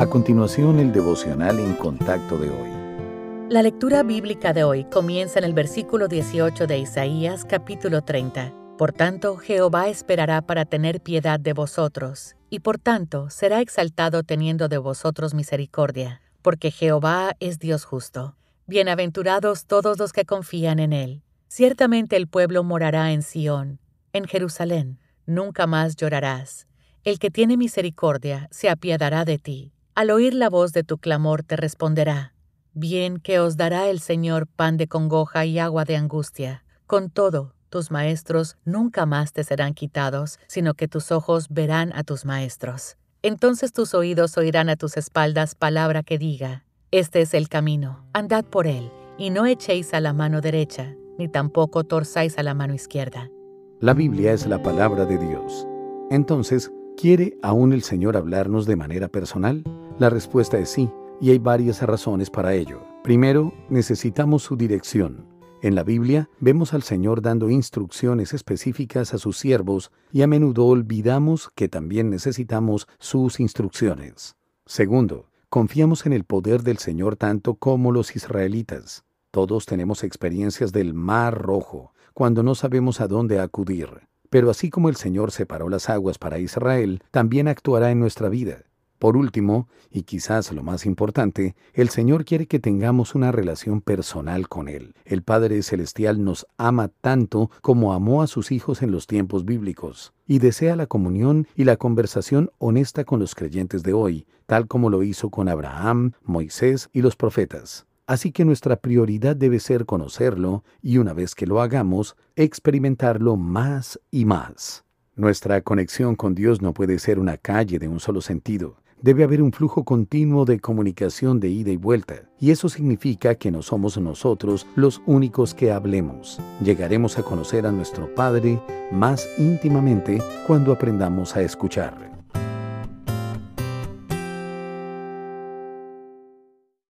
A continuación, el devocional en contacto de hoy. La lectura bíblica de hoy comienza en el versículo 18 de Isaías capítulo 30. Por tanto, Jehová esperará para tener piedad de vosotros, y por tanto será exaltado teniendo de vosotros misericordia, porque Jehová es Dios justo. Bienaventurados todos los que confían en él. Ciertamente el pueblo morará en Sión, en Jerusalén. Nunca más llorarás. El que tiene misericordia se apiadará de ti. Al oír la voz de tu clamor te responderá. Bien que os dará el Señor pan de congoja y agua de angustia. Con todo, tus maestros nunca más te serán quitados, sino que tus ojos verán a tus maestros. Entonces tus oídos oirán a tus espaldas palabra que diga, Este es el camino, andad por él, y no echéis a la mano derecha, ni tampoco torzáis a la mano izquierda. La Biblia es la palabra de Dios. Entonces, ¿quiere aún el Señor hablarnos de manera personal? La respuesta es sí, y hay varias razones para ello. Primero, necesitamos su dirección. En la Biblia vemos al Señor dando instrucciones específicas a sus siervos y a menudo olvidamos que también necesitamos sus instrucciones. Segundo, confiamos en el poder del Señor tanto como los israelitas. Todos tenemos experiencias del Mar Rojo, cuando no sabemos a dónde acudir. Pero así como el Señor separó las aguas para Israel, también actuará en nuestra vida. Por último, y quizás lo más importante, el Señor quiere que tengamos una relación personal con Él. El Padre Celestial nos ama tanto como amó a sus hijos en los tiempos bíblicos, y desea la comunión y la conversación honesta con los creyentes de hoy, tal como lo hizo con Abraham, Moisés y los profetas. Así que nuestra prioridad debe ser conocerlo y una vez que lo hagamos, experimentarlo más y más. Nuestra conexión con Dios no puede ser una calle de un solo sentido. Debe haber un flujo continuo de comunicación de ida y vuelta, y eso significa que no somos nosotros los únicos que hablemos. Llegaremos a conocer a nuestro Padre más íntimamente cuando aprendamos a escuchar.